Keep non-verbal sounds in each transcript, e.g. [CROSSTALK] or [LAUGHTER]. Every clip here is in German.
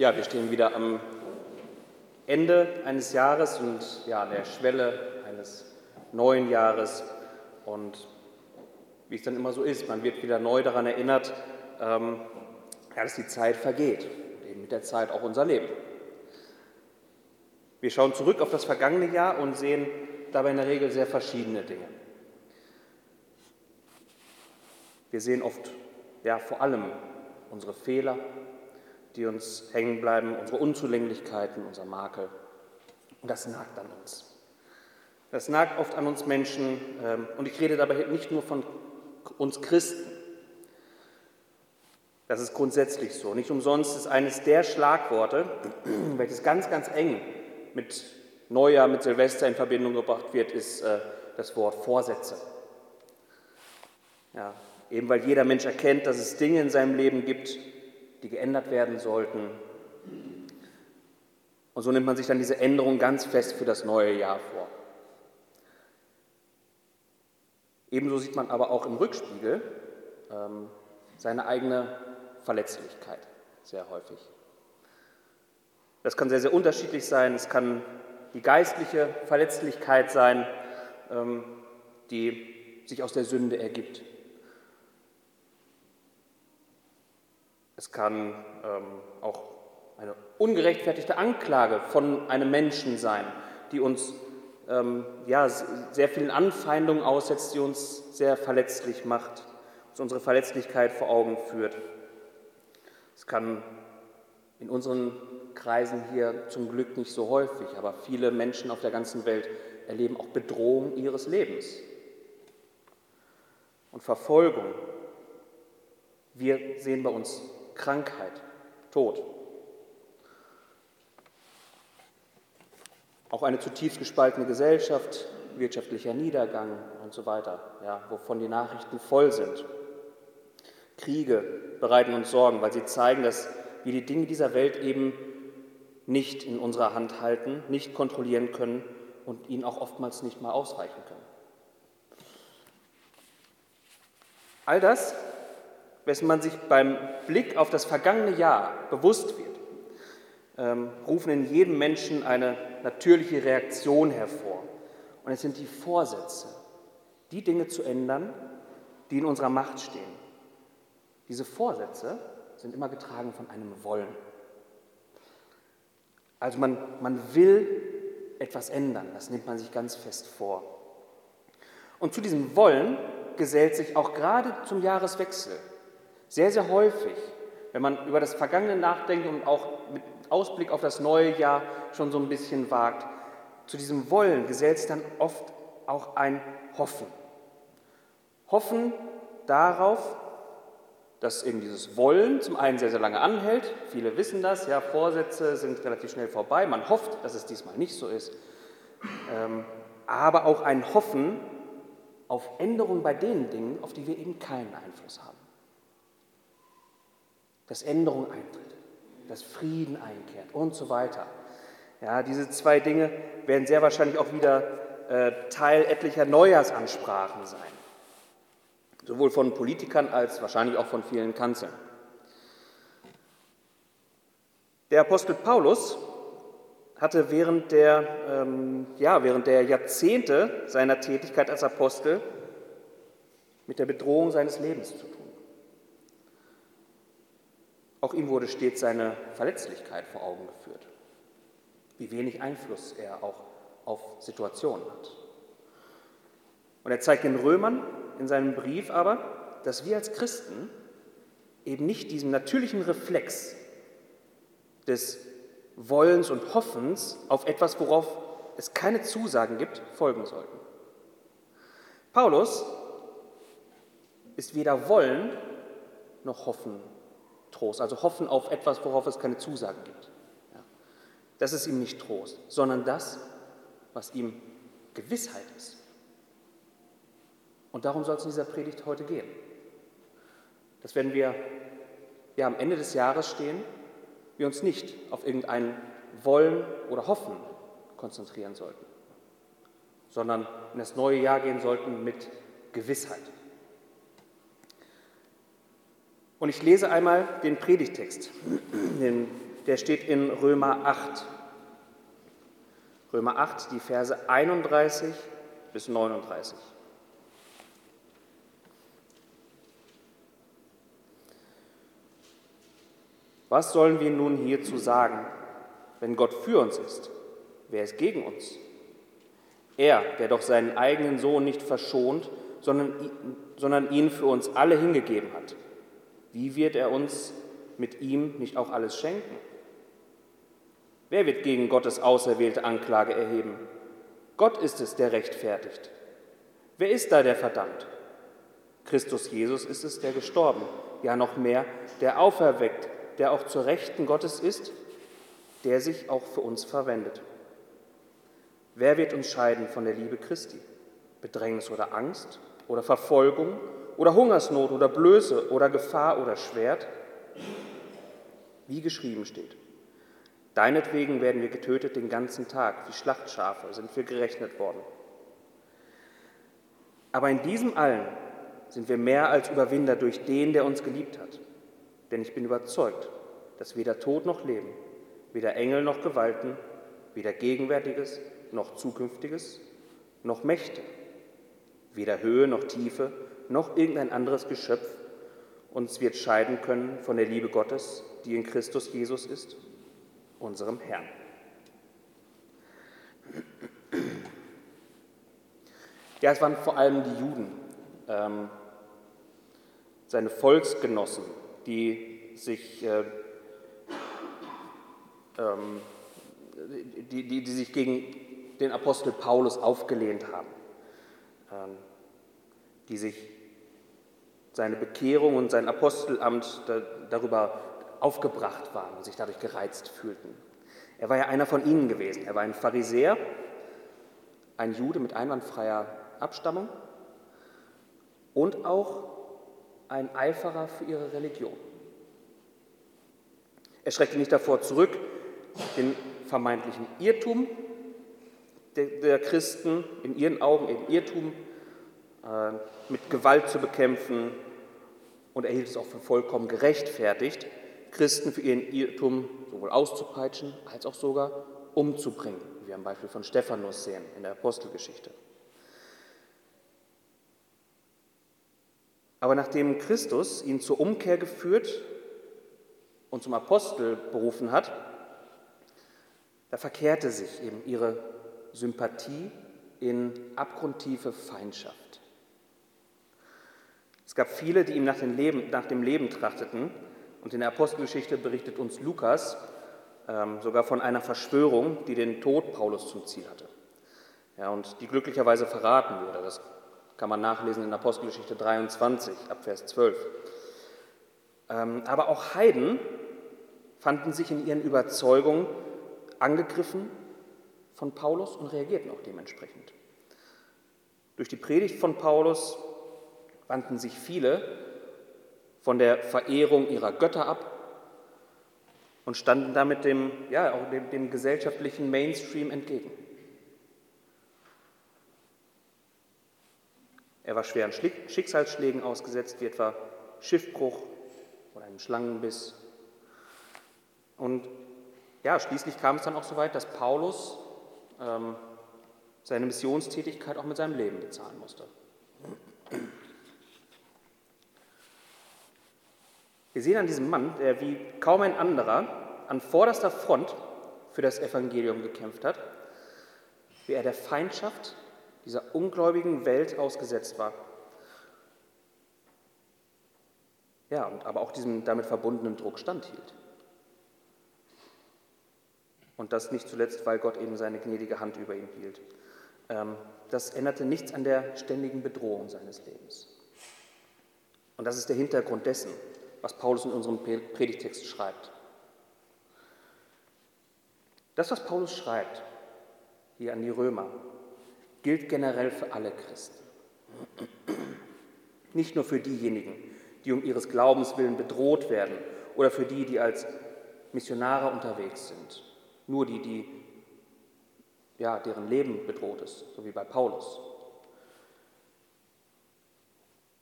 Ja, wir stehen wieder am Ende eines Jahres und ja, an der Schwelle eines neuen Jahres. Und wie es dann immer so ist, man wird wieder neu daran erinnert, ähm, ja, dass die Zeit vergeht und eben mit der Zeit auch unser Leben. Wir schauen zurück auf das vergangene Jahr und sehen dabei in der Regel sehr verschiedene Dinge. Wir sehen oft, ja, vor allem unsere Fehler, die uns hängen bleiben, unsere Unzulänglichkeiten, unser Makel. Und das nagt an uns. Das nagt oft an uns Menschen. Ähm, und ich rede dabei nicht nur von uns Christen. Das ist grundsätzlich so. Nicht umsonst ist eines der Schlagworte, [CLEARS THROAT] welches ganz, ganz eng mit Neujahr, mit Silvester in Verbindung gebracht wird, ist äh, das Wort Vorsätze. Ja, eben weil jeder Mensch erkennt, dass es Dinge in seinem Leben gibt, die geändert werden sollten. Und so nimmt man sich dann diese Änderung ganz fest für das neue Jahr vor. Ebenso sieht man aber auch im Rückspiegel ähm, seine eigene Verletzlichkeit sehr häufig. Das kann sehr, sehr unterschiedlich sein. Es kann die geistliche Verletzlichkeit sein, ähm, die sich aus der Sünde ergibt. Es kann ähm, auch eine ungerechtfertigte Anklage von einem Menschen sein, die uns ähm, ja, sehr vielen Anfeindungen aussetzt, die uns sehr verletzlich macht, uns unsere Verletzlichkeit vor Augen führt. Es kann in unseren Kreisen hier zum Glück nicht so häufig, aber viele Menschen auf der ganzen Welt erleben auch Bedrohung ihres Lebens und Verfolgung. Wir sehen bei uns Krankheit, Tod. Auch eine zutiefst gespaltene Gesellschaft, wirtschaftlicher Niedergang und so weiter, ja, wovon die Nachrichten voll sind. Kriege bereiten uns Sorgen, weil sie zeigen, dass wir die Dinge dieser Welt eben nicht in unserer Hand halten, nicht kontrollieren können und ihnen auch oftmals nicht mal ausreichen können. All das wessen man sich beim Blick auf das vergangene Jahr bewusst wird, ähm, rufen in jedem Menschen eine natürliche Reaktion hervor. Und es sind die Vorsätze, die Dinge zu ändern, die in unserer Macht stehen. Diese Vorsätze sind immer getragen von einem Wollen. Also man, man will etwas ändern, das nimmt man sich ganz fest vor. Und zu diesem Wollen gesellt sich auch gerade zum Jahreswechsel sehr, sehr häufig, wenn man über das Vergangene nachdenkt und auch mit Ausblick auf das neue Jahr schon so ein bisschen wagt, zu diesem Wollen gesellt sich dann oft auch ein Hoffen. Hoffen darauf, dass eben dieses Wollen zum einen sehr, sehr lange anhält. Viele wissen das, ja, Vorsätze sind relativ schnell vorbei. Man hofft, dass es diesmal nicht so ist. Ähm, aber auch ein Hoffen auf Änderungen bei den Dingen, auf die wir eben keinen Einfluss haben dass Änderung eintritt, dass Frieden einkehrt und so weiter. Ja, diese zwei Dinge werden sehr wahrscheinlich auch wieder äh, Teil etlicher Neujahrsansprachen sein, sowohl von Politikern als wahrscheinlich auch von vielen Kanzeln. Der Apostel Paulus hatte während der, ähm, ja, während der Jahrzehnte seiner Tätigkeit als Apostel mit der Bedrohung seines Lebens zu tun. Auch ihm wurde stets seine Verletzlichkeit vor Augen geführt, wie wenig Einfluss er auch auf Situationen hat. Und er zeigt den Römern in seinem Brief aber, dass wir als Christen eben nicht diesem natürlichen Reflex des Wollens und Hoffens auf etwas, worauf es keine Zusagen gibt, folgen sollten. Paulus ist weder Wollen noch Hoffen Trost, also hoffen auf etwas, worauf es keine Zusagen gibt. Das ist ihm nicht Trost, sondern das, was ihm Gewissheit ist. Und darum soll es in dieser Predigt heute gehen. Dass wenn wir ja, am Ende des Jahres stehen, wir uns nicht auf irgendein Wollen oder Hoffen konzentrieren sollten, sondern in das neue Jahr gehen sollten mit Gewissheit. Und ich lese einmal den Predigtext, der steht in Römer 8. Römer 8, die Verse 31 bis 39. Was sollen wir nun hierzu sagen? Wenn Gott für uns ist, wer ist gegen uns? Er, der doch seinen eigenen Sohn nicht verschont, sondern ihn für uns alle hingegeben hat. Wie wird er uns mit ihm nicht auch alles schenken? Wer wird gegen Gottes auserwählte Anklage erheben? Gott ist es, der rechtfertigt. Wer ist da, der verdammt? Christus Jesus ist es, der gestorben, ja noch mehr, der auferweckt, der auch zur Rechten Gottes ist, der sich auch für uns verwendet. Wer wird uns scheiden von der Liebe Christi? Bedrängnis oder Angst oder Verfolgung oder Hungersnot oder Blöße oder Gefahr oder Schwert? Wie geschrieben steht. Deinetwegen werden wir getötet den ganzen Tag, wie Schlachtschafe sind wir gerechnet worden. Aber in diesem allen sind wir mehr als Überwinder durch den, der uns geliebt hat. Denn ich bin überzeugt, dass weder Tod noch Leben, weder Engel noch Gewalten, weder Gegenwärtiges noch Zukünftiges, noch Mächte, weder Höhe noch Tiefe, noch irgendein anderes Geschöpf uns wird scheiden können von der Liebe Gottes, die in Christus Jesus ist, unserem Herrn. Ja, es waren vor allem die Juden, ähm, seine Volksgenossen, die sich, äh, ähm, die, die, die, sich gegen den Apostel Paulus aufgelehnt haben, ähm, die sich seine Bekehrung und sein Apostelamt da, darüber aufgebracht waren und sich dadurch gereizt fühlten. Er war ja einer von ihnen gewesen. Er war ein Pharisäer, ein Jude mit einwandfreier Abstammung und auch ein Eiferer für ihre Religion. Er schreckte nicht davor zurück, den vermeintlichen Irrtum der, Christen, in ihren Augen eben Irrtum, mit Gewalt zu bekämpfen und er hielt es auch für vollkommen gerechtfertigt, Christen für ihren Irrtum sowohl auszupeitschen als auch sogar umzubringen, wie wir am Beispiel von Stephanus sehen in der Apostelgeschichte. Aber nachdem Christus ihn zur Umkehr geführt und zum Apostel berufen hat, da verkehrte sich eben ihre Sympathie in abgrundtiefe Feindschaft. Es gab viele, die ihm nach dem Leben, nach dem Leben trachteten. Und in der Apostelgeschichte berichtet uns Lukas ähm, sogar von einer Verschwörung, die den Tod Paulus zum Ziel hatte. Ja, und die glücklicherweise verraten wurde. Das kann man nachlesen in Apostelgeschichte 23, ab Vers 12. Ähm, aber auch Heiden fanden sich in ihren Überzeugungen angegriffen von Paulus und reagierten auch dementsprechend. Durch die Predigt von Paulus wandten sich viele von der Verehrung ihrer Götter ab und standen damit dem, ja, auch dem, dem gesellschaftlichen Mainstream entgegen. Er war schweren Schicksalsschlägen ausgesetzt, wie etwa Schiffbruch oder einem Schlangenbiss. Und ja, schließlich kam es dann auch so weit, dass Paulus ähm, seine Missionstätigkeit auch mit seinem Leben bezahlen musste. Wir sehen an diesem Mann, der wie kaum ein anderer an vorderster Front für das Evangelium gekämpft hat, wie er der Feindschaft dieser ungläubigen Welt ausgesetzt war. Ja, und aber auch diesem damit verbundenen Druck standhielt. Und das nicht zuletzt, weil Gott eben seine gnädige Hand über ihn hielt. Ähm, das änderte nichts an der ständigen Bedrohung seines Lebens. Und das ist der Hintergrund dessen, was Paulus in unserem Predigtext schreibt. Das, was Paulus schreibt, hier an die Römer, gilt generell für alle Christen. Nicht nur für diejenigen, die um ihres Glaubens willen bedroht werden oder für die, die als Missionare unterwegs sind. Nur die, die, ja, deren Leben bedroht ist, so wie bei Paulus.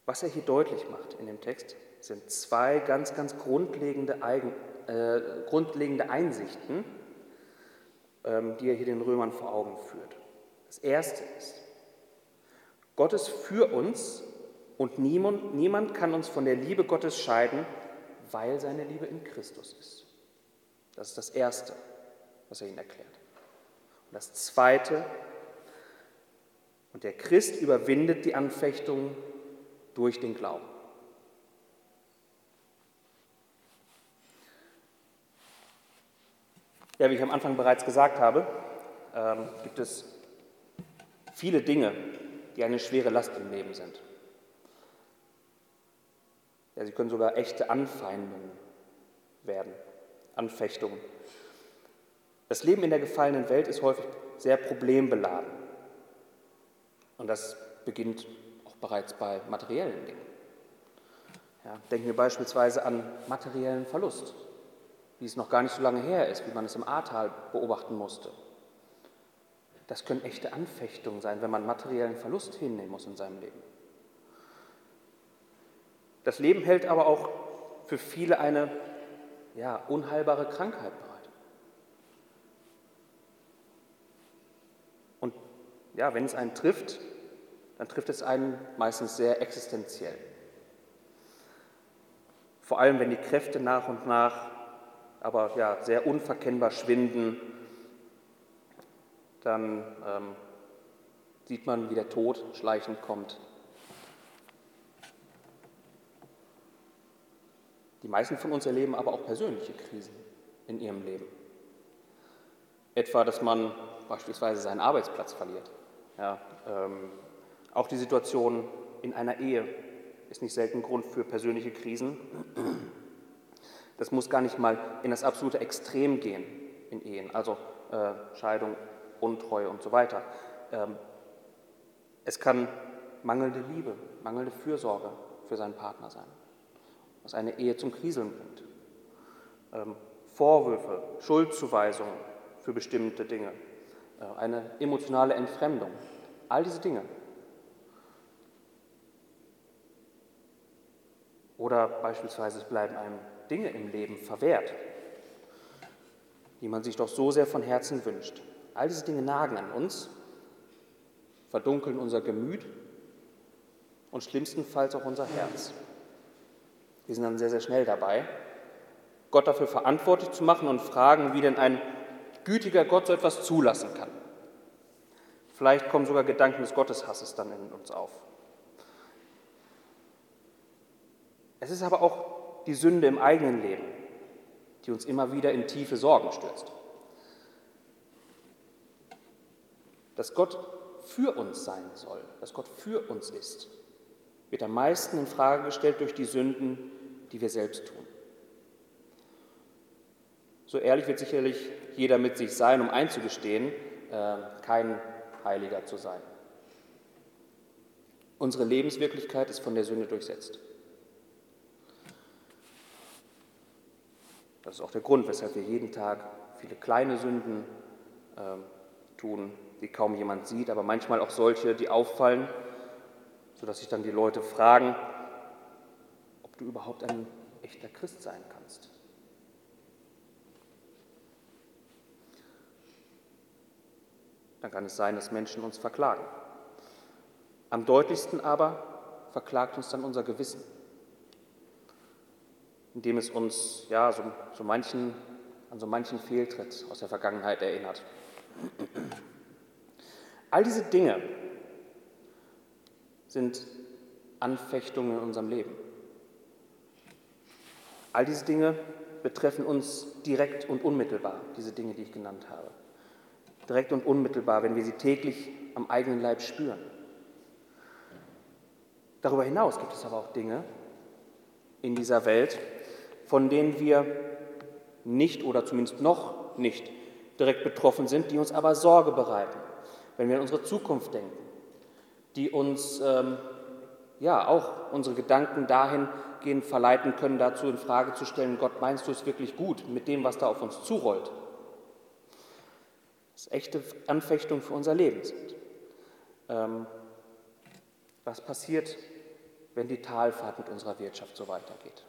Was er hier deutlich macht in dem Text, sind zwei ganz, ganz grundlegende Eigen äh, grundlegende Einsichten, ähm, die er hier den Römern vor Augen führt. Das erste ist, Gott ist für uns und niemand, niemand kann uns von der Liebe Gottes scheiden, weil seine Liebe in Christus ist. Das ist das Erste, was er ihnen erklärt. Und das Zweite, und der Christ überwindet die Anfechtungen durch den Glauben. Ja, wie ich am Anfang bereits gesagt habe, ähm, gibt es viele Dinge, die eine schwere Last im Leben sind. Ja, sie können sogar echte Anfeindungen werden, Anfechtungen. Das Leben in der gefallenen Welt ist häufig sehr problembeladen. Und das beginnt auch bereits bei materiellen Dingen. Ja, denken wir beispielsweise an materiellen Verlust wie es noch gar nicht so lange her ist, wie man es im Ahrtal beobachten musste. Das können echte Anfechtungen sein, wenn man materiellen Verlust hinnehmen muss in seinem Leben. Das Leben hält aber auch für viele eine ja, unheilbare Krankheit bereit. Und ja, wenn es einen trifft, dann trifft es einen meistens sehr existenziell. Vor allem, wenn die Kräfte nach und nach aber ja, sehr unverkennbar schwinden, dann ähm, sieht man, wie der Tod schleichend kommt. Die meisten von uns erleben aber auch persönliche Krisen in ihrem Leben. Etwa, dass man beispielsweise seinen Arbeitsplatz verliert. Ja, ähm, auch die Situation in einer Ehe ist nicht selten Grund für persönliche Krisen. Das muss gar nicht mal in das absolute Extrem gehen in Ehen, also äh, Scheidung, Untreue und so weiter. Ähm, es kann mangelnde Liebe, mangelnde Fürsorge für seinen Partner sein, was eine Ehe zum Kriseln bringt. Ähm, Vorwürfe, Schuldzuweisungen für bestimmte Dinge, äh, eine emotionale Entfremdung, all diese Dinge. Oder beispielsweise es bleiben einem Dinge im Leben verwehrt, die man sich doch so sehr von Herzen wünscht. All diese Dinge nagen an uns, verdunkeln unser Gemüt und schlimmstenfalls auch unser Herz. Wir sind dann sehr, sehr schnell dabei, Gott dafür verantwortlich zu machen und fragen, wie denn ein gütiger Gott so etwas zulassen kann. Vielleicht kommen sogar Gedanken des Gotteshasses dann in uns auf. Es ist aber auch die Sünde im eigenen Leben, die uns immer wieder in tiefe Sorgen stürzt. Dass Gott für uns sein soll, dass Gott für uns ist, wird am meisten in Frage gestellt durch die Sünden, die wir selbst tun. So ehrlich wird sicherlich jeder mit sich sein, um einzugestehen, äh, kein Heiliger zu sein. Unsere Lebenswirklichkeit ist von der Sünde durchsetzt. Das ist auch der Grund, weshalb wir jeden Tag viele kleine Sünden äh, tun, die kaum jemand sieht, aber manchmal auch solche, die auffallen, sodass sich dann die Leute fragen, ob du überhaupt ein echter Christ sein kannst. Dann kann es sein, dass Menschen uns verklagen. Am deutlichsten aber verklagt uns dann unser Gewissen indem es uns ja, so, so manchen, an so manchen Fehltritt aus der Vergangenheit erinnert. All diese Dinge sind Anfechtungen in unserem Leben. All diese Dinge betreffen uns direkt und unmittelbar, diese Dinge, die ich genannt habe. Direkt und unmittelbar, wenn wir sie täglich am eigenen Leib spüren. Darüber hinaus gibt es aber auch Dinge in dieser Welt, von denen wir nicht oder zumindest noch nicht direkt betroffen sind, die uns aber Sorge bereiten, wenn wir an unsere Zukunft denken, die uns ähm, ja auch unsere Gedanken dahingehend verleiten können, dazu in Frage zu stellen: Gott, meinst du es wirklich gut mit dem, was da auf uns zurollt? Das echte Anfechtungen für unser Leben sind. Ähm, was passiert, wenn die Talfahrt mit unserer Wirtschaft so weitergeht?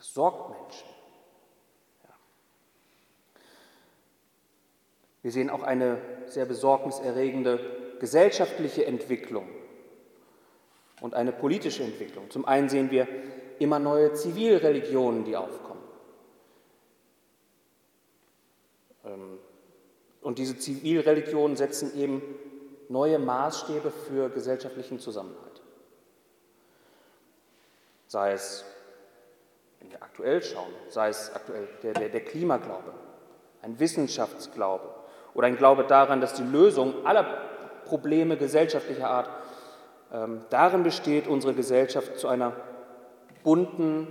Das sorgt Menschen. Ja. Wir sehen auch eine sehr besorgniserregende gesellschaftliche Entwicklung und eine politische Entwicklung. Zum einen sehen wir immer neue Zivilreligionen, die aufkommen. Ähm, und diese Zivilreligionen setzen eben neue Maßstäbe für gesellschaftlichen Zusammenhalt. Sei es wenn wir aktuell schauen, sei es aktuell der, der, der Klimaglaube, ein Wissenschaftsglaube oder ein Glaube daran, dass die Lösung aller Probleme gesellschaftlicher Art ähm, darin besteht, unsere Gesellschaft zu einer bunten,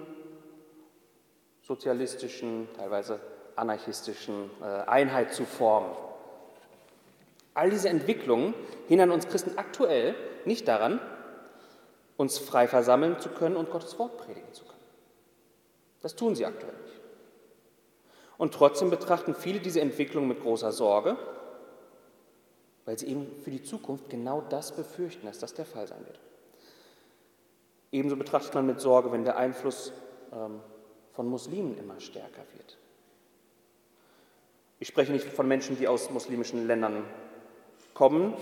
sozialistischen, teilweise anarchistischen äh, Einheit zu formen. All diese Entwicklungen hindern uns Christen aktuell nicht daran, uns frei versammeln zu können und Gottes Wort predigen zu können. Das tun sie aktuell nicht. Und trotzdem betrachten viele diese Entwicklung mit großer Sorge, weil sie eben für die Zukunft genau das befürchten, dass das der Fall sein wird. Ebenso betrachtet man mit Sorge, wenn der Einfluss ähm, von Muslimen immer stärker wird. Ich spreche nicht von Menschen, die aus muslimischen Ländern kommen,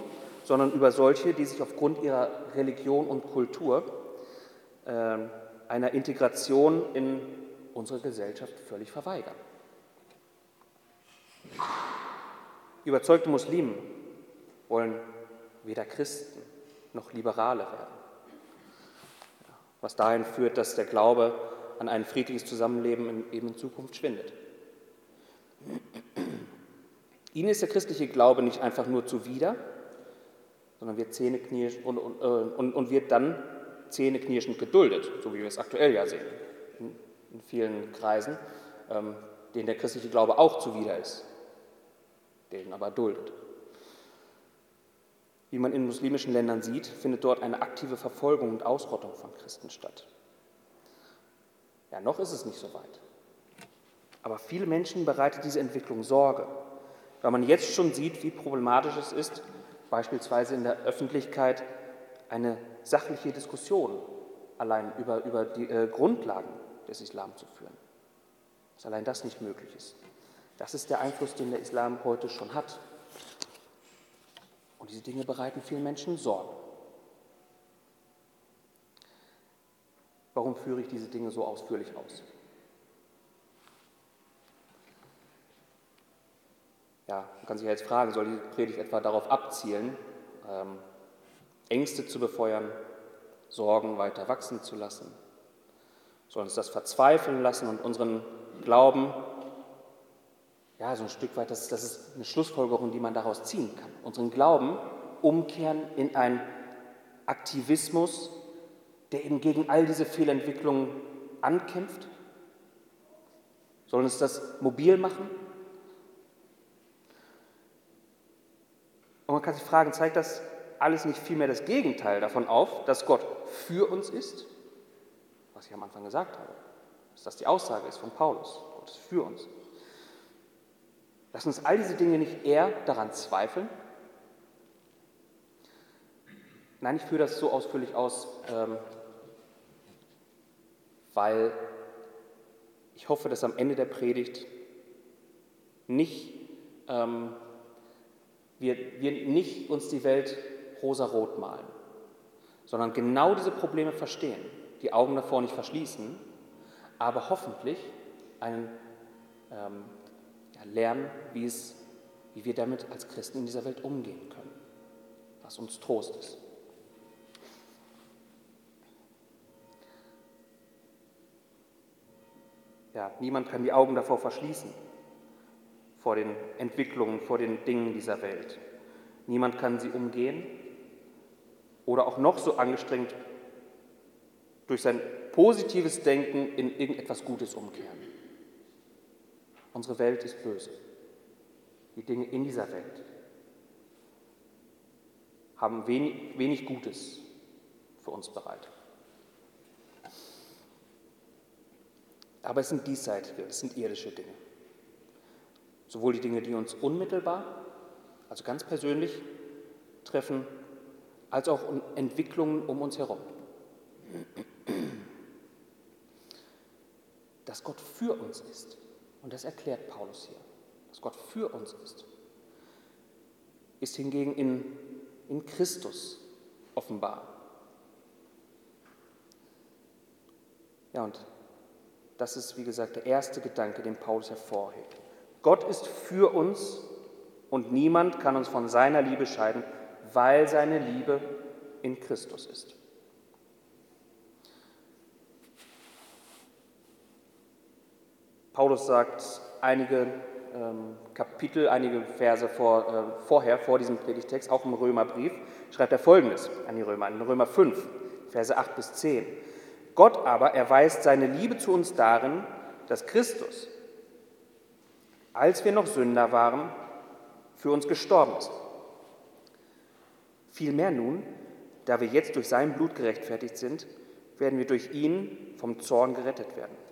sondern über solche, die sich aufgrund ihrer Religion und Kultur äh, einer Integration in unsere Gesellschaft völlig verweigern. Überzeugte Muslimen wollen weder Christen noch Liberale werden. Was dahin führt, dass der Glaube an ein friedliches Zusammenleben eben in Zukunft schwindet. Ihnen ist der christliche Glaube nicht einfach nur zuwider, sondern wird zähneknirschend und, und, äh, und, und wird dann zähneknirschend geduldet, so wie wir es aktuell ja sehen in, vielen Kreisen, ähm, denen der christliche Glaube auch zuwider ist, den aber duldet. Wie man in muslimischen Ländern sieht, findet dort eine aktive Verfolgung und Ausrottung von Christen statt. Ja, noch ist es nicht so weit. Aber viele Menschen bereitet diese Entwicklung Sorge weil man jetzt schon sieht, wie problematisch es ist, beispielsweise in der Öffentlichkeit eine sachliche Diskussion allein über, über die äh, Grundlagen des Islam zu führen. Dass allein das nicht möglich ist. Das ist der Einfluss, den der Islam heute schon hat. Und diese Dinge bereiten vielen Menschen Sorgen. Warum führe ich diese Dinge so ausführlich aus? Ja, man kann sich ja jetzt fragen, soll die Predigt etwa darauf abzielen, ähm, Ängste zu befeuern, Sorgen weiter wachsen zu lassen? Soll uns das verzweifeln lassen und unseren Glauben, ja, so ein Stück weit, das, das ist eine Schlussfolgerung, die man daraus ziehen kann, unseren Glauben umkehren in einen Aktivismus, der eben gegen all diese Fehlentwicklungen ankämpft? Soll uns das mobil machen? Und man kann sich fragen, zeigt das alles nicht vielmehr das Gegenteil davon auf, dass Gott für uns ist? Ich am Anfang gesagt habe, dass das die Aussage ist von Paulus. Gott ist für uns. Lassen uns all diese Dinge nicht eher daran zweifeln? Nein, ich führe das so ausführlich aus, ähm, weil ich hoffe, dass am Ende der Predigt nicht ähm, wir, wir nicht uns die Welt rosarot malen, sondern genau diese Probleme verstehen, die Augen davor nicht verschließen, aber hoffentlich einen ähm, ja, lernen, wie, es, wie wir damit als Christen in dieser Welt umgehen können, was uns Trost ist. Ja, niemand kann die Augen davor verschließen, vor den Entwicklungen, vor den Dingen dieser Welt. Niemand kann sie umgehen oder auch noch so angestrengt durch sein positives Denken in irgendetwas Gutes umkehren. Unsere Welt ist böse. Die Dinge in dieser Welt haben wenig, wenig Gutes für uns bereit. Aber es sind diesseitige, es sind irdische Dinge. Sowohl die Dinge, die uns unmittelbar, also ganz persönlich treffen, als auch Entwicklungen um uns herum. Dass Gott für uns ist, und das erklärt Paulus hier, dass Gott für uns ist, ist hingegen in, in Christus offenbar. Ja, und das ist, wie gesagt, der erste Gedanke, den Paulus hervorhebt. Gott ist für uns und niemand kann uns von seiner Liebe scheiden, weil seine Liebe in Christus ist. Paulus sagt einige ähm, Kapitel, einige Verse vor, äh, vorher, vor diesem Predigtext, auch im Römerbrief, schreibt er folgendes an die Römer, in Römer 5, Verse 8 bis 10. Gott aber erweist seine Liebe zu uns darin, dass Christus, als wir noch Sünder waren, für uns gestorben ist. Vielmehr nun, da wir jetzt durch sein Blut gerechtfertigt sind, werden wir durch ihn vom Zorn gerettet werden.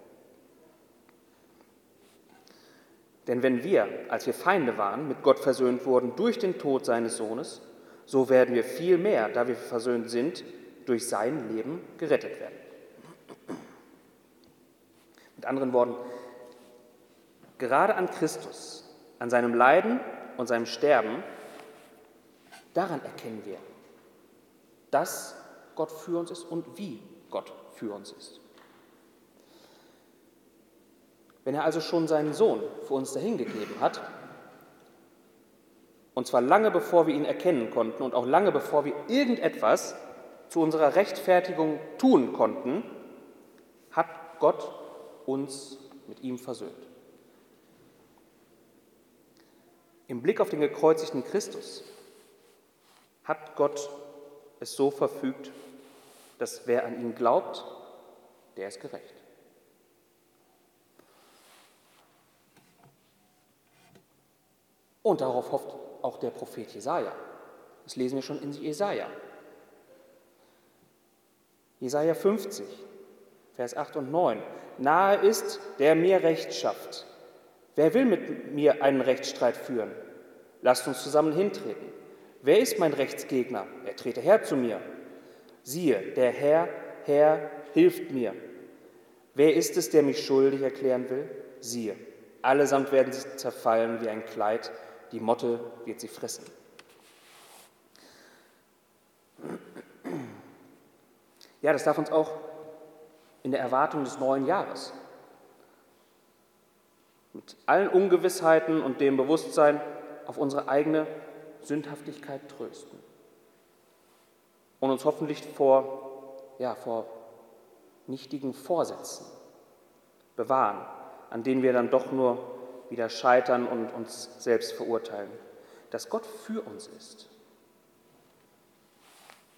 Denn wenn wir, als wir Feinde waren, mit Gott versöhnt wurden durch den Tod seines Sohnes, so werden wir viel mehr, da wir versöhnt sind, durch sein Leben gerettet werden. Mit anderen Worten, gerade an Christus, an seinem Leiden und seinem Sterben, daran erkennen wir, dass Gott für uns ist und wie Gott für uns ist. Wenn er also schon seinen Sohn für uns dahingegeben hat, und zwar lange bevor wir ihn erkennen konnten und auch lange bevor wir irgendetwas zu unserer Rechtfertigung tun konnten, hat Gott uns mit ihm versöhnt. Im Blick auf den gekreuzigten Christus hat Gott es so verfügt, dass wer an ihn glaubt, der ist gerecht. Und darauf hofft auch der Prophet Jesaja. Das lesen wir schon in Jesaja. Jesaja 50, Vers 8 und 9. Nahe ist, der mir Recht schafft. Wer will mit mir einen Rechtsstreit führen? Lasst uns zusammen hintreten. Wer ist mein Rechtsgegner? Er trete her zu mir. Siehe, der Herr, Herr, hilft mir. Wer ist es, der mich schuldig erklären will? Siehe, allesamt werden sie zerfallen wie ein Kleid, die Motte wird sie fressen. Ja, das darf uns auch in der Erwartung des neuen Jahres mit allen Ungewissheiten und dem Bewusstsein auf unsere eigene Sündhaftigkeit trösten und uns hoffentlich vor, ja, vor nichtigen Vorsätzen bewahren, an denen wir dann doch nur wieder scheitern und uns selbst verurteilen. Dass Gott für uns ist,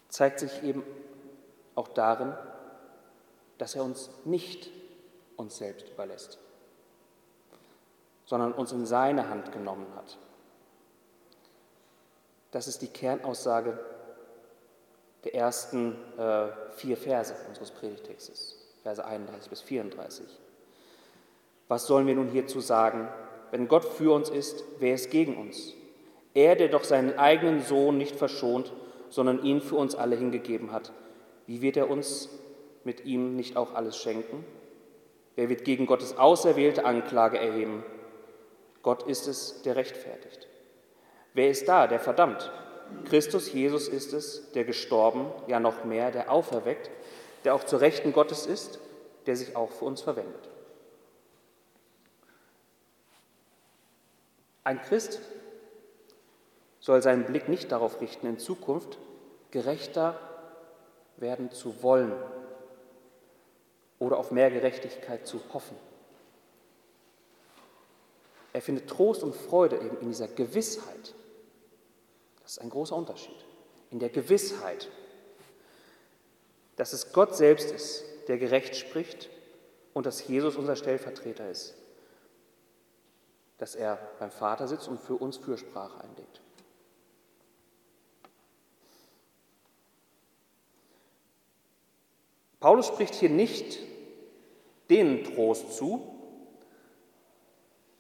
zeigt sich eben auch darin, dass er uns nicht uns selbst überlässt, sondern uns in seine Hand genommen hat. Das ist die Kernaussage der ersten äh, vier Verse unseres Predigtextes, Verse 31 bis 34. Was sollen wir nun hierzu sagen? Wenn Gott für uns ist, wer ist gegen uns? Er, der doch seinen eigenen Sohn nicht verschont, sondern ihn für uns alle hingegeben hat, wie wird er uns mit ihm nicht auch alles schenken? Wer wird gegen Gottes auserwählte Anklage erheben? Gott ist es, der rechtfertigt. Wer ist da, der verdammt? Christus Jesus ist es, der gestorben, ja noch mehr, der auferweckt, der auch zur Rechten Gottes ist, der sich auch für uns verwendet. Ein Christ soll seinen Blick nicht darauf richten, in Zukunft gerechter werden zu wollen oder auf mehr Gerechtigkeit zu hoffen. Er findet Trost und Freude eben in dieser Gewissheit. Das ist ein großer Unterschied. In der Gewissheit, dass es Gott selbst ist, der gerecht spricht und dass Jesus unser Stellvertreter ist dass er beim Vater sitzt und für uns Fürsprache einlegt. Paulus spricht hier nicht denen Trost zu,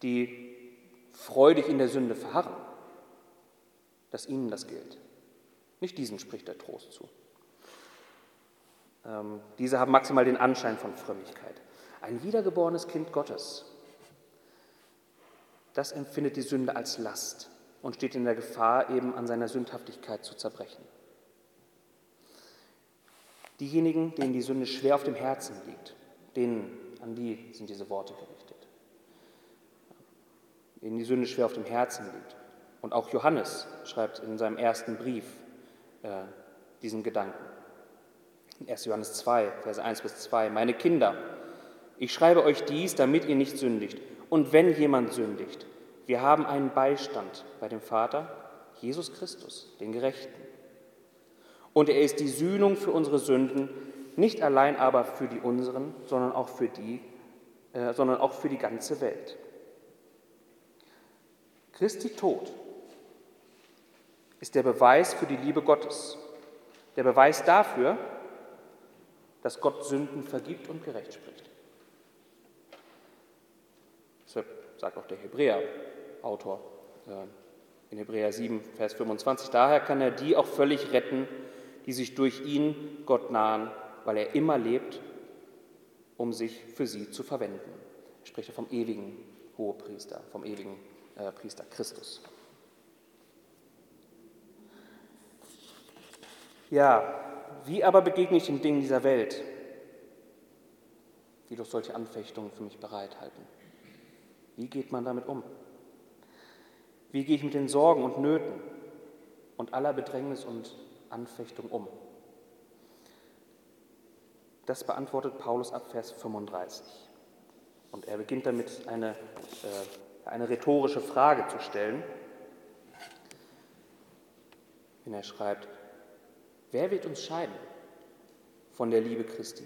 die freudig in der Sünde verharren, dass ihnen das gilt. Nicht diesen spricht er Trost zu. Ähm, diese haben maximal den Anschein von Frömmigkeit. Ein wiedergeborenes Kind Gottes das empfindet die Sünde als Last. und steht in der Gefahr, eben an seiner Sündhaftigkeit zu zerbrechen. Diejenigen, denen die Sünde schwer auf dem Herzen liegt, denen, an die sind diese Worte gerichtet. Denen die Sünde schwer auf dem Herzen liegt. Und auch Johannes schreibt in seinem ersten Brief äh, diesen Gedanken. 1. Johannes 2, Verse 1 bis 2. Meine Kinder, ich schreibe euch dies, damit ihr nicht sündigt. Und wenn jemand sündigt, wir haben einen Beistand bei dem Vater, Jesus Christus, den Gerechten. Und er ist die Sühnung für unsere Sünden, nicht allein aber für die unseren, sondern auch für die, äh, sondern auch für die ganze Welt. Christi Tod ist der Beweis für die Liebe Gottes, der Beweis dafür, dass Gott Sünden vergibt und gerecht spricht. Deshalb sagt auch der Hebräer-Autor äh, in Hebräer 7, Vers 25, daher kann er die auch völlig retten, die sich durch ihn Gott nahen, weil er immer lebt, um sich für sie zu verwenden. Er spricht vom ewigen Hohepriester, vom ewigen äh, Priester Christus. Ja, wie aber begegne ich den Dingen dieser Welt, die doch solche Anfechtungen für mich bereithalten? Wie geht man damit um? Wie gehe ich mit den Sorgen und Nöten und aller Bedrängnis und Anfechtung um? Das beantwortet Paulus ab Vers 35. Und er beginnt damit, eine, äh, eine rhetorische Frage zu stellen, wenn er schreibt, wer wird uns scheiden von der Liebe Christi?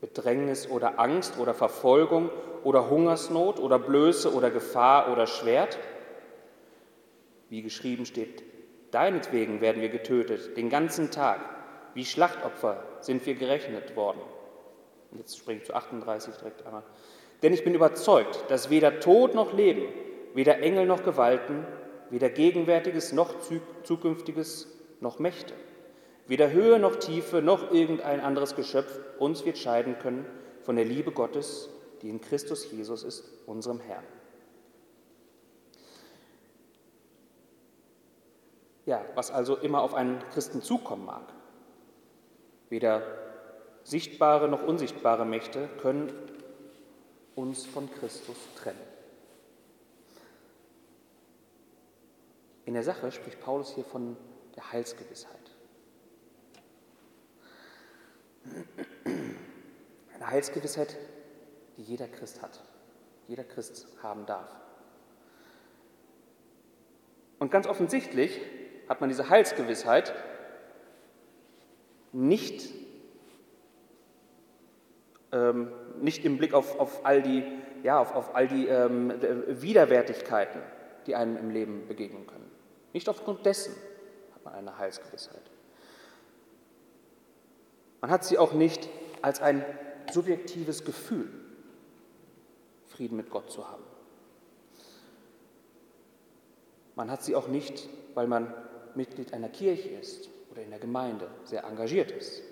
Bedrängnis oder Angst oder Verfolgung oder Hungersnot oder Blöße oder Gefahr oder Schwert? Wie geschrieben steht, deinetwegen werden wir getötet, den ganzen Tag. Wie Schlachtopfer sind wir gerechnet worden. Und jetzt springe ich zu 38 direkt einmal. Denn ich bin überzeugt, dass weder Tod noch Leben, weder Engel noch Gewalten, weder Gegenwärtiges noch Zukünftiges noch Mächte, weder Höhe noch Tiefe noch irgendein anderes Geschöpf uns wird scheiden können von der Liebe Gottes, die in Christus Jesus ist, unserem Herrn. Ja, was also immer auf einen Christen zukommen mag. Weder sichtbare noch unsichtbare Mächte können uns von Christus trennen. In der Sache spricht Paulus hier von der Heilsgewissheit. Eine Heilsgewissheit, die jeder Christ hat, jeder Christ haben darf. Und ganz offensichtlich hat man diese Heilsgewissheit nicht, ähm, nicht im Blick auf, auf all die, ja, auf, auf all die ähm, Widerwärtigkeiten, die einem im Leben begegnen können. Nicht aufgrund dessen hat man eine Heilsgewissheit. Man hat sie auch nicht als ein subjektives Gefühl, Frieden mit Gott zu haben. Man hat sie auch nicht, weil man Mitglied einer Kirche ist oder in der Gemeinde sehr engagiert ist.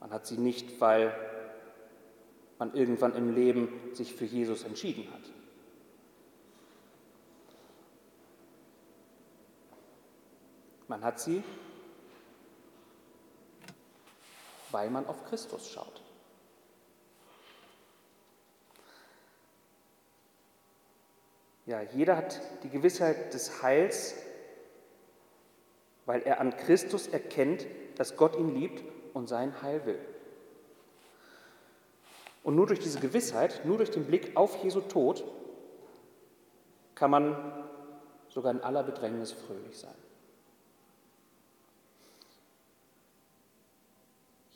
Man hat sie nicht, weil man irgendwann im Leben sich für Jesus entschieden hat. Man hat sie, weil man auf Christus schaut. Ja, jeder hat die Gewissheit des Heils, weil er an Christus erkennt, dass Gott ihn liebt und sein Heil will. Und nur durch diese Gewissheit, nur durch den Blick auf Jesu Tod, kann man sogar in aller Bedrängnis fröhlich sein.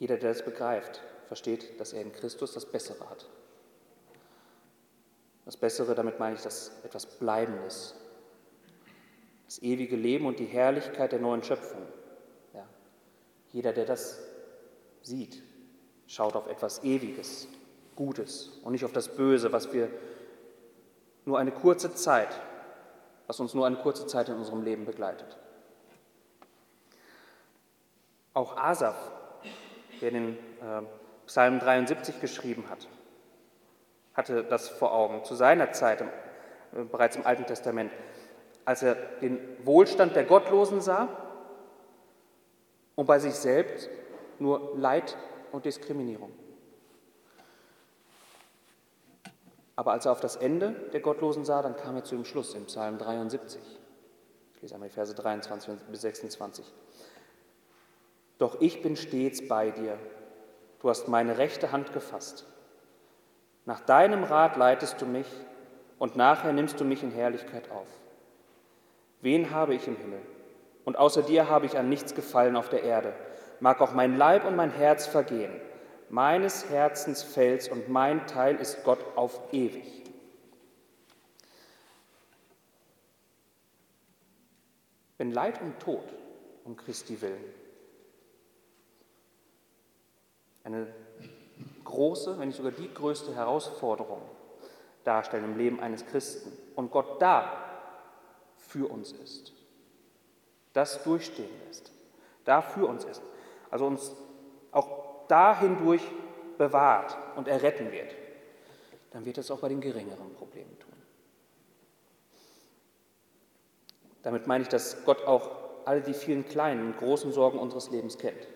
Jeder, der das begreift, versteht, dass er in Christus das Bessere hat. Das Bessere, damit meine ich das etwas Bleibendes. Das ewige Leben und die Herrlichkeit der neuen Schöpfung. Ja. Jeder, der das sieht, schaut auf etwas Ewiges, Gutes und nicht auf das Böse, was wir nur eine kurze Zeit, was uns nur eine kurze Zeit in unserem Leben begleitet. Auch Asaf der den äh, Psalm 73 geschrieben hat, hatte das vor Augen. Zu seiner Zeit, äh, bereits im Alten Testament, als er den Wohlstand der Gottlosen sah und bei sich selbst nur Leid und Diskriminierung. Aber als er auf das Ende der Gottlosen sah, dann kam er zu dem Schluss im Psalm 73. Ich lese einmal die Verse 23 bis 26. Doch ich bin stets bei dir. Du hast meine rechte Hand gefasst. Nach deinem Rat leitest du mich und nachher nimmst du mich in Herrlichkeit auf. Wen habe ich im Himmel? Und außer dir habe ich an nichts gefallen auf der Erde. Mag auch mein Leib und mein Herz vergehen. Meines Herzens Fels und mein Teil ist Gott auf ewig. Wenn Leid und Tod um Christi willen eine große, wenn nicht sogar die größte Herausforderung darstellen im Leben eines Christen. Und Gott da für uns ist, das durchstehen lässt, da für uns ist, also uns auch da hindurch bewahrt und erretten wird, dann wird es auch bei den geringeren Problemen tun. Damit meine ich, dass Gott auch alle die vielen kleinen und großen Sorgen unseres Lebens kennt.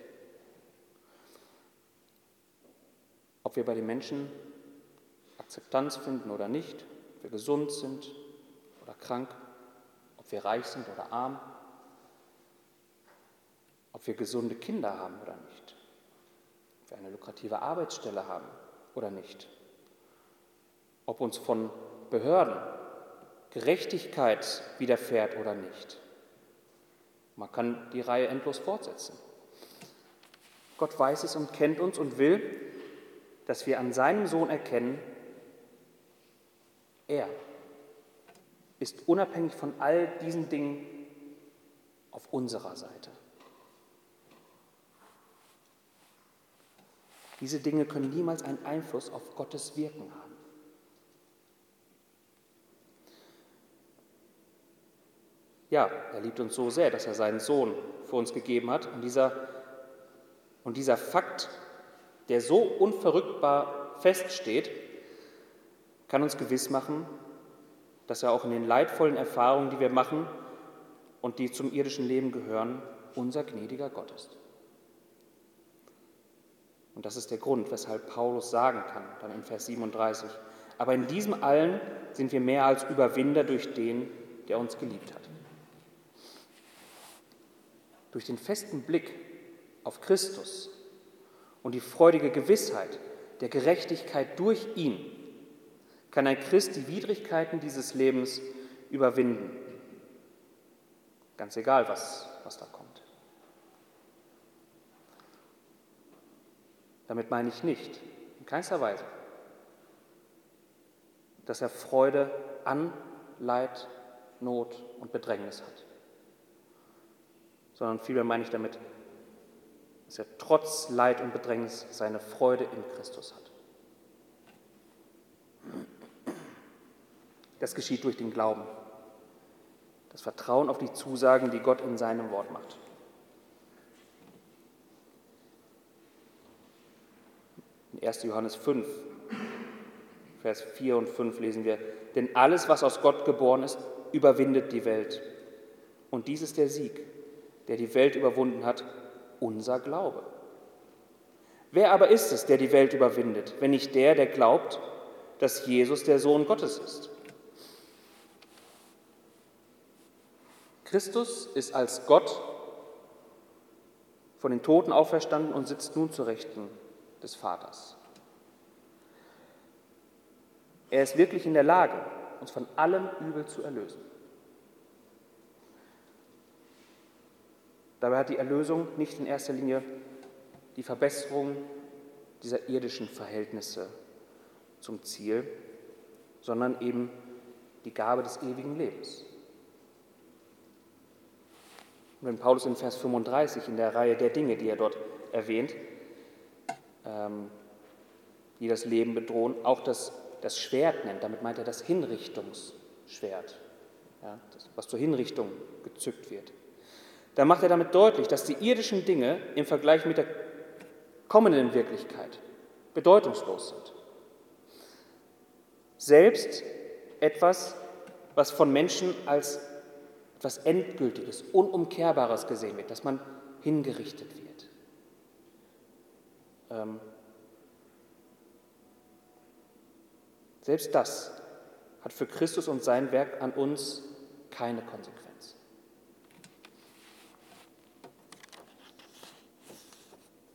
Ob wir bei den Menschen Akzeptanz finden oder nicht, ob wir gesund sind oder krank, ob wir reich sind oder arm, ob wir gesunde Kinder haben oder nicht, ob wir eine lukrative Arbeitsstelle haben oder nicht, ob uns von Behörden Gerechtigkeit widerfährt oder nicht. Man kann die Reihe endlos fortsetzen. Gott weiß es und kennt uns und will, dass wir an seinem Sohn erkennen, er ist unabhängig von all diesen Dingen auf unserer Seite. Diese Dinge können niemals einen Einfluss auf Gottes Wirken haben. Ja, er liebt uns so sehr, dass er seinen Sohn für uns gegeben hat. Und dieser, und dieser Fakt, der so unverrückbar feststeht, kann uns gewiss machen, dass er auch in den leidvollen Erfahrungen, die wir machen und die zum irdischen Leben gehören, unser gnädiger Gott ist. Und das ist der Grund, weshalb Paulus sagen kann, dann in Vers 37, aber in diesem allen sind wir mehr als Überwinder durch den, der uns geliebt hat. Durch den festen Blick auf Christus und die freudige Gewissheit der Gerechtigkeit durch ihn kann ein Christ die Widrigkeiten dieses Lebens überwinden. Ganz egal, was, was da kommt. Damit meine ich nicht, in keinster Weise, dass er Freude an Leid, Not und Bedrängnis hat, sondern vielmehr meine ich damit, dass er trotz Leid und Bedrängnis seine Freude in Christus hat. Das geschieht durch den Glauben. Das Vertrauen auf die Zusagen, die Gott in seinem Wort macht. In 1. Johannes 5, Vers 4 und 5 lesen wir, denn alles, was aus Gott geboren ist, überwindet die Welt. Und dies ist der Sieg, der die Welt überwunden hat, unser Glaube. Wer aber ist es, der die Welt überwindet, wenn nicht der, der glaubt, dass Jesus der Sohn Gottes ist? Christus ist als Gott von den Toten auferstanden und sitzt nun zur Rechten des Vaters. Er ist wirklich in der Lage, uns von allem Übel zu erlösen. Dabei hat die Erlösung nicht in erster Linie die Verbesserung dieser irdischen Verhältnisse zum Ziel, sondern eben die Gabe des ewigen Lebens. Und wenn Paulus in Vers 35 in der Reihe der Dinge, die er dort erwähnt, ähm, die das Leben bedrohen, auch das, das Schwert nennt, damit meint er das Hinrichtungsschwert, ja, das, was zur Hinrichtung gezückt wird. Da macht er damit deutlich, dass die irdischen Dinge im Vergleich mit der kommenden Wirklichkeit bedeutungslos sind. Selbst etwas was von Menschen als etwas Endgültiges, Unumkehrbares gesehen wird, dass man hingerichtet wird. Ähm, selbst das hat für Christus und sein Werk an uns keine Konsequenz.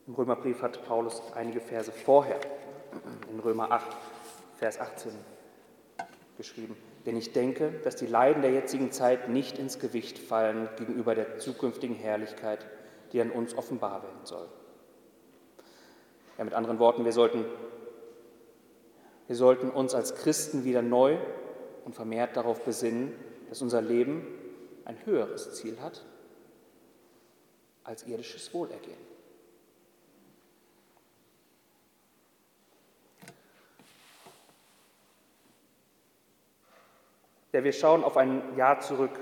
Im Römerbrief hat Paulus einige Verse vorher, in Römer 8, Vers 18, geschrieben. Denn ich denke, dass die Leiden der jetzigen Zeit nicht ins Gewicht fallen gegenüber der zukünftigen Herrlichkeit, die an uns offenbar werden soll. Ja, mit anderen Worten, wir sollten, wir sollten uns als Christen wieder neu und vermehrt darauf besinnen, dass unser Leben ein höheres Ziel hat als irdisches Wohlergehen. Ja, wir schauen auf ein Jahr zurück.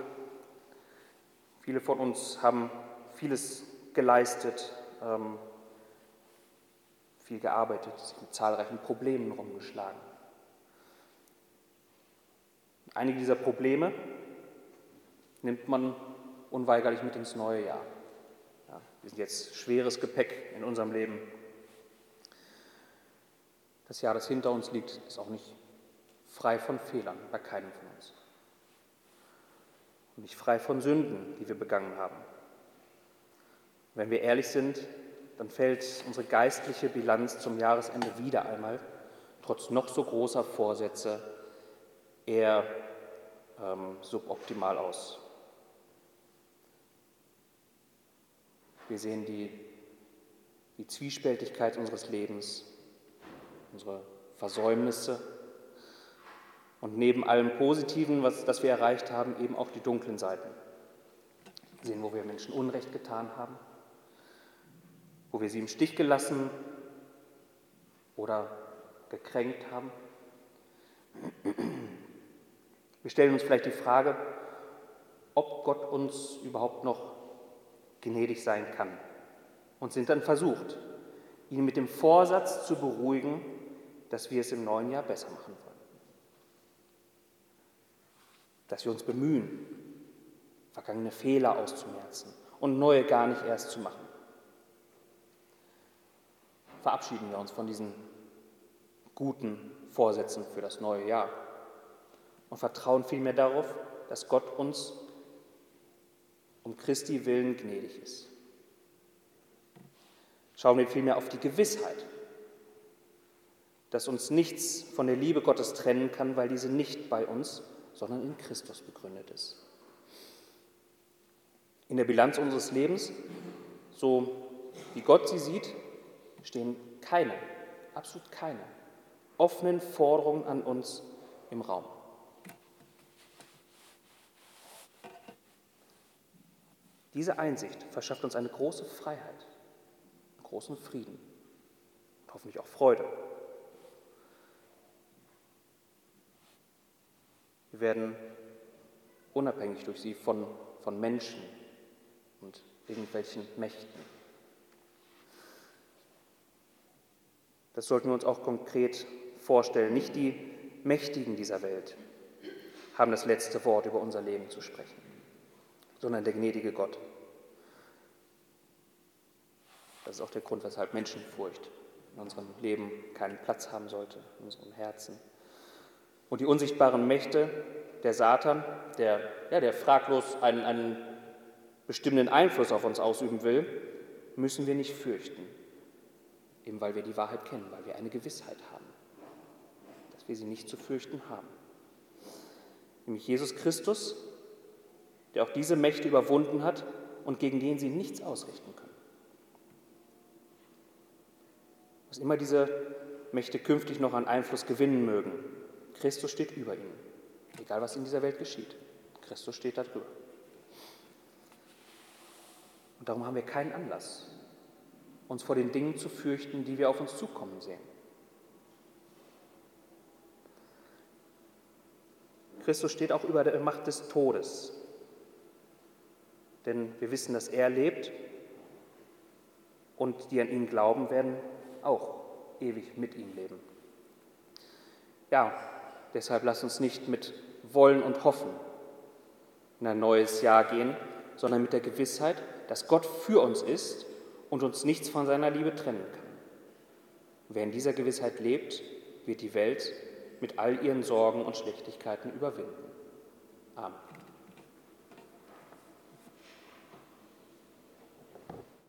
Viele von uns haben vieles geleistet, ähm, viel gearbeitet, sich mit zahlreichen Problemen rumgeschlagen. Einige dieser Probleme nimmt man unweigerlich mit ins neue Jahr. Ja, wir sind jetzt schweres Gepäck in unserem Leben. Das Jahr, das hinter uns liegt, ist auch nicht frei von Fehlern, bei keinem von uns. Und nicht frei von Sünden, die wir begangen haben. Wenn wir ehrlich sind, dann fällt unsere geistliche Bilanz zum Jahresende wieder einmal, trotz noch so großer Vorsätze, eher ähm, suboptimal aus. Wir sehen die, die Zwiespältigkeit unseres Lebens, unsere Versäumnisse und neben allem Positiven, was, das wir erreicht haben, eben auch die dunklen Seiten. Sehen, wo wir Menschen Unrecht getan haben, wo wir sie im Stich gelassen oder gekränkt haben. Wir stellen uns vielleicht die Frage, ob Gott uns überhaupt noch gnädig sein kann und sind dann versucht, ihn mit dem Vorsatz zu beruhigen, dass wir es im neuen Jahr besser machen wollen. Dass wir uns bemühen, vergangene Fehler auszumerzen und neue gar nicht erst zu machen. Verabschieden wir uns von diesen guten Vorsätzen für das neue Jahr und vertrauen vielmehr darauf, dass Gott uns um Christi willen gnädig ist. Schauen wir vielmehr auf die Gewissheit, dass uns nichts von der Liebe Gottes trennen kann, weil diese nicht bei uns, sondern in Christus begründet ist. In der Bilanz unseres Lebens, so wie Gott sie sieht, stehen keine, absolut keine offenen Forderungen an uns im Raum. Diese Einsicht verschafft uns eine große Freiheit, großen Frieden und hoffentlich auch Freude. Wir werden unabhängig durch sie von, von Menschen und irgendwelchen Mächten. Das sollten wir uns auch konkret vorstellen. Nicht die Mächtigen dieser Welt haben das letzte Wort über unser Leben zu sprechen sondern der gnädige Gott. Das ist auch der Grund, weshalb Menschenfurcht in unserem Leben keinen Platz haben sollte, in unserem Herzen. Und die unsichtbaren Mächte, der Satan, der, ja, der fraglos einen, einen bestimmenden Einfluss auf uns ausüben will, müssen wir nicht fürchten, eben weil wir die Wahrheit kennen, weil wir eine Gewissheit haben, dass wir sie nicht zu fürchten haben. Nämlich Jesus Christus, der auch diese Mächte überwunden hat und gegen den sie nichts ausrichten können. Was immer diese Mächte künftig noch an Einfluss gewinnen mögen, Christus steht über ihnen, egal was in dieser Welt geschieht. Christus steht darüber. Und darum haben wir keinen Anlass, uns vor den Dingen zu fürchten, die wir auf uns zukommen sehen. Christus steht auch über der Macht des Todes denn wir wissen, dass er lebt und die an ihn glauben, werden auch ewig mit ihm leben. Ja, deshalb lasst uns nicht mit wollen und hoffen in ein neues Jahr gehen, sondern mit der Gewissheit, dass Gott für uns ist und uns nichts von seiner Liebe trennen kann. Wer in dieser Gewissheit lebt, wird die Welt mit all ihren Sorgen und Schlechtigkeiten überwinden. Amen.